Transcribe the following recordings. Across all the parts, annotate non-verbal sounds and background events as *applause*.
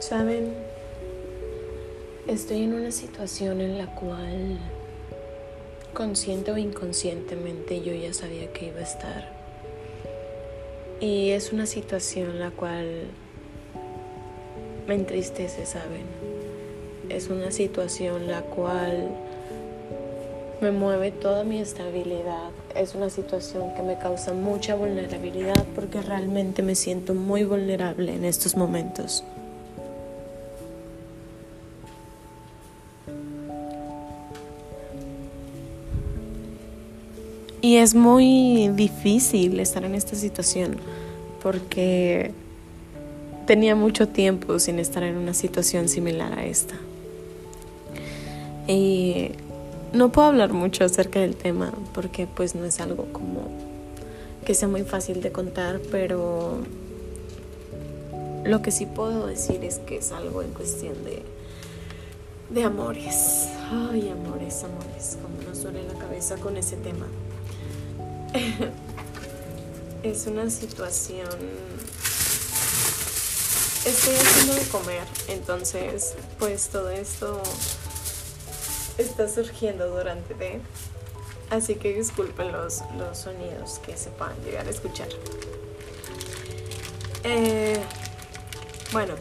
Saben, estoy en una situación en la cual consciente o inconscientemente yo ya sabía que iba a estar. Y es una situación la cual me entristece, ¿saben? Es una situación la cual me mueve toda mi estabilidad. Es una situación que me causa mucha vulnerabilidad porque realmente me siento muy vulnerable en estos momentos. Y es muy difícil estar en esta situación porque tenía mucho tiempo sin estar en una situación similar a esta. Y no puedo hablar mucho acerca del tema porque pues no es algo como que sea muy fácil de contar, pero lo que sí puedo decir es que es algo en cuestión de, de amores. Ay, amores, amores, como nos duele la cabeza con ese tema. *laughs* es una situación... Estoy haciendo de comer, entonces pues todo esto está surgiendo durante de... Así que disculpen los, los sonidos que se puedan llegar a escuchar. Eh, bueno,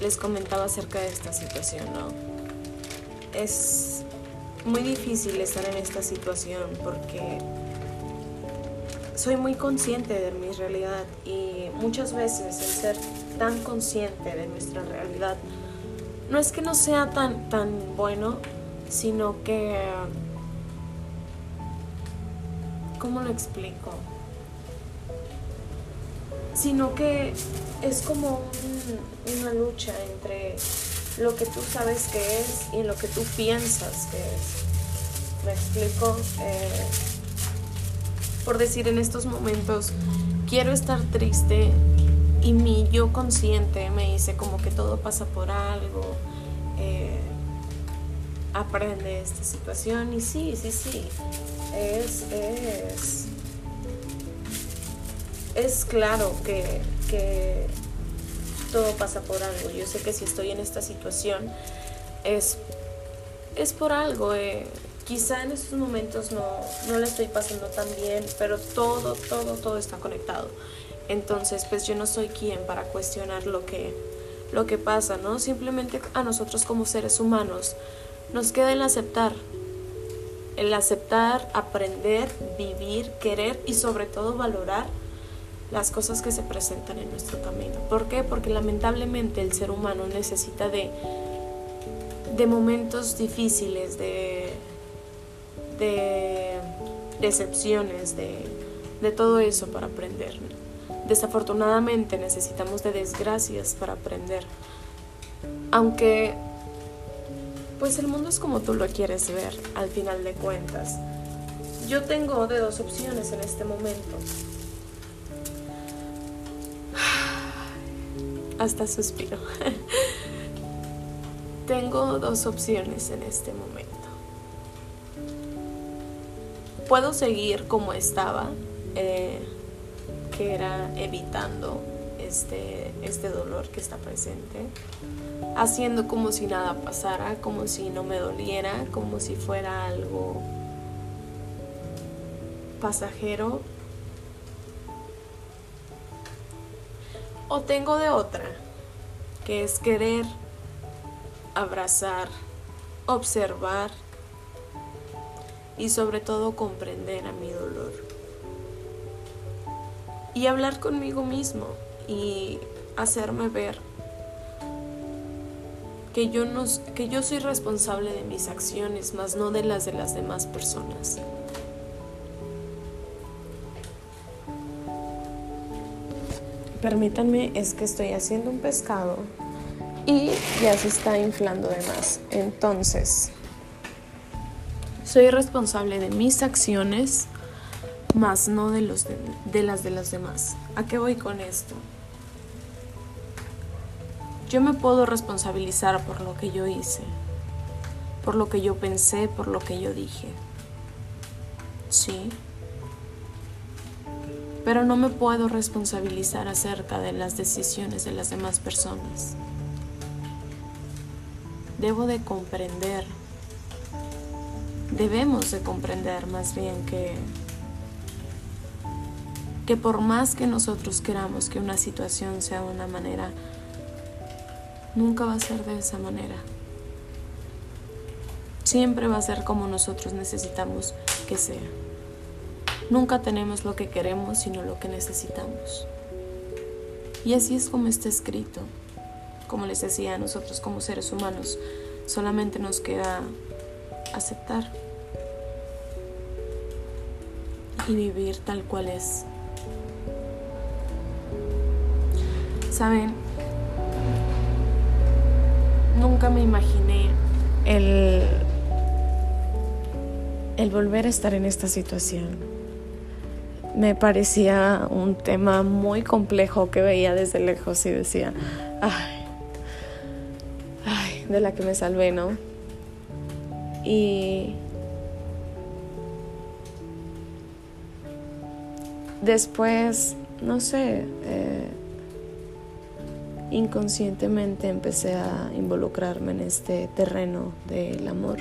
les comentaba acerca de esta situación, ¿no? Es muy difícil estar en esta situación porque soy muy consciente de mi realidad y muchas veces el ser tan consciente de nuestra realidad no es que no sea tan, tan bueno, sino que... ¿Cómo lo explico? Sino que es como una lucha entre lo que tú sabes que es y lo que tú piensas que es. ¿Me explico? Eh, por decir en estos momentos, quiero estar triste y mi yo consciente me dice como que todo pasa por algo, eh, aprende esta situación y sí, sí, sí, es, es, es claro que, que todo pasa por algo. Yo sé que si estoy en esta situación es, es por algo. Eh, quizá en estos momentos no, no la estoy pasando tan bien, pero todo, todo, todo está conectado. Entonces, pues yo no soy quien para cuestionar lo que, lo que pasa, ¿no? Simplemente a nosotros como seres humanos nos queda el aceptar. El aceptar, aprender, vivir, querer y sobre todo valorar las cosas que se presentan en nuestro camino. ¿Por qué? Porque lamentablemente el ser humano necesita de, de momentos difíciles, de, de decepciones, de, de todo eso para aprender. Desafortunadamente necesitamos de desgracias para aprender. Aunque, pues el mundo es como tú lo quieres ver, al final de cuentas. Yo tengo de dos opciones en este momento. *sighs* Hasta suspiro. *laughs* tengo dos opciones en este momento puedo seguir como estaba, eh, que era evitando este, este dolor que está presente, haciendo como si nada pasara, como si no me doliera, como si fuera algo pasajero. O tengo de otra, que es querer abrazar, observar y sobre todo comprender a mi dolor. Y hablar conmigo mismo y hacerme ver que yo, no, que yo soy responsable de mis acciones, más no de las de las demás personas. Permítanme, es que estoy haciendo un pescado y ya se está inflando de más. Entonces, soy responsable de mis acciones, más no de, los de, las de las demás. ¿A qué voy con esto? Yo me puedo responsabilizar por lo que yo hice, por lo que yo pensé, por lo que yo dije. Sí. Pero no me puedo responsabilizar acerca de las decisiones de las demás personas. debo de comprender, debemos de comprender más bien que, que por más que nosotros queramos que una situación sea de una manera, nunca va a ser de esa manera. Siempre va a ser como nosotros necesitamos que sea. Nunca tenemos lo que queremos, sino lo que necesitamos. Y así es como está escrito. Como les decía, nosotros como seres humanos solamente nos queda aceptar y vivir tal cual es. Saben, nunca me imaginé el, el volver a estar en esta situación me parecía un tema muy complejo que veía desde lejos y decía, ay, ay, de la que me salvé, ¿no? Y después, no sé, eh, inconscientemente empecé a involucrarme en este terreno del amor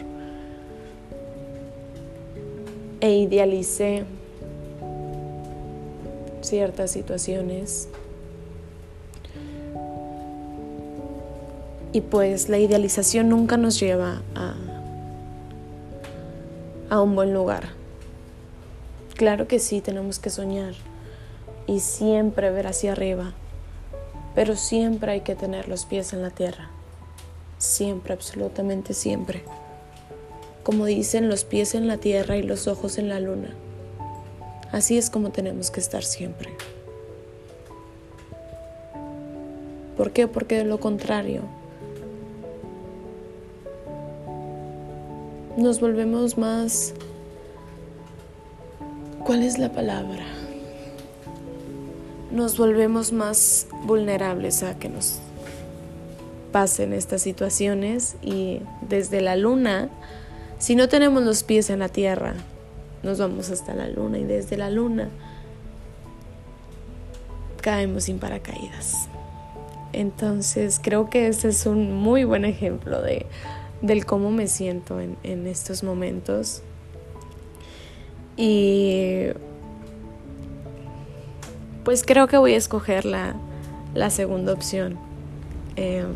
e idealicé ciertas situaciones. Y pues la idealización nunca nos lleva a, a un buen lugar. Claro que sí, tenemos que soñar y siempre ver hacia arriba, pero siempre hay que tener los pies en la tierra. Siempre, absolutamente siempre. Como dicen, los pies en la tierra y los ojos en la luna. Así es como tenemos que estar siempre. ¿Por qué? Porque de lo contrario, nos volvemos más... ¿Cuál es la palabra? Nos volvemos más vulnerables a que nos pasen estas situaciones y desde la luna, si no tenemos los pies en la tierra, nos vamos hasta la luna y desde la luna caemos sin paracaídas. Entonces creo que ese es un muy buen ejemplo de, del cómo me siento en, en estos momentos. Y pues creo que voy a escoger la, la segunda opción. Em,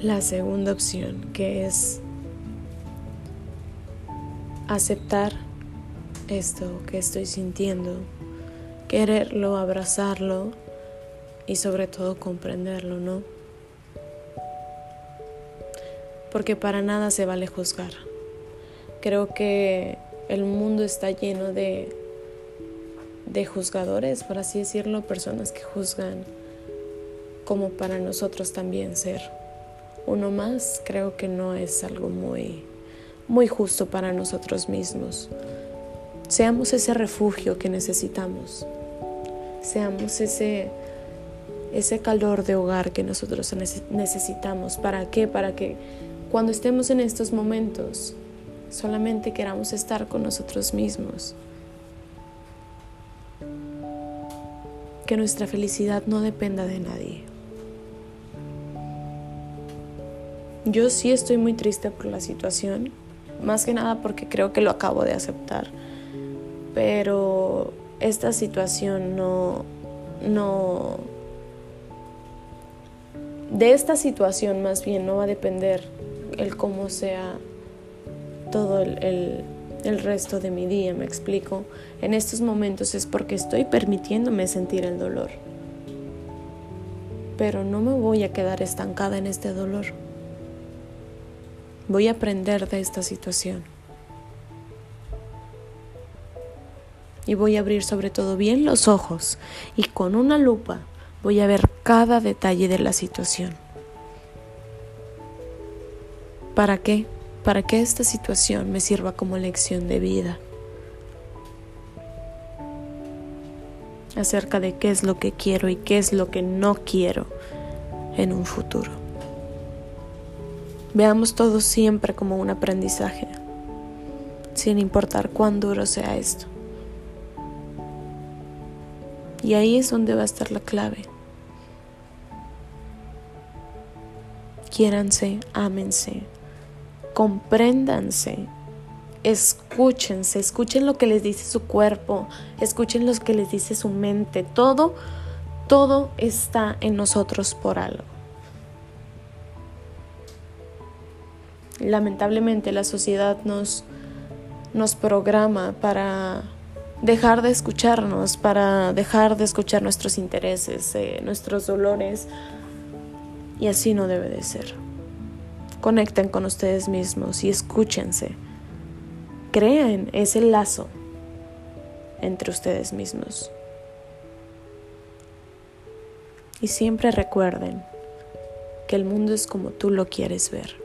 la segunda opción, que es aceptar esto que estoy sintiendo, quererlo, abrazarlo y sobre todo comprenderlo, ¿no? Porque para nada se vale juzgar. Creo que el mundo está lleno de, de juzgadores, por así decirlo, personas que juzgan como para nosotros también ser uno más, creo que no es algo muy muy justo para nosotros mismos. Seamos ese refugio que necesitamos. Seamos ese, ese calor de hogar que nosotros necesitamos. ¿Para qué? Para que cuando estemos en estos momentos solamente queramos estar con nosotros mismos. Que nuestra felicidad no dependa de nadie. Yo sí estoy muy triste por la situación, más que nada porque creo que lo acabo de aceptar. Pero esta situación no, no, de esta situación más bien no va a depender el cómo sea todo el, el, resto de mi día, me explico. En estos momentos es porque estoy permitiéndome sentir el dolor. Pero no me voy a quedar estancada en este dolor. Voy a aprender de esta situación. Y voy a abrir sobre todo bien los ojos y con una lupa voy a ver cada detalle de la situación. ¿Para qué? Para que esta situación me sirva como lección de vida. acerca de qué es lo que quiero y qué es lo que no quiero en un futuro. Veamos todo siempre como un aprendizaje, sin importar cuán duro sea esto. Y ahí es donde va a estar la clave. quiéranse, ámense, compréndanse, escúchense, escuchen lo que les dice su cuerpo, escuchen lo que les dice su mente, todo, todo está en nosotros por algo. Lamentablemente la sociedad nos, nos programa para dejar de escucharnos, para dejar de escuchar nuestros intereses, eh, nuestros dolores, y así no debe de ser. Conecten con ustedes mismos y escúchense. Crean ese lazo entre ustedes mismos. Y siempre recuerden que el mundo es como tú lo quieres ver.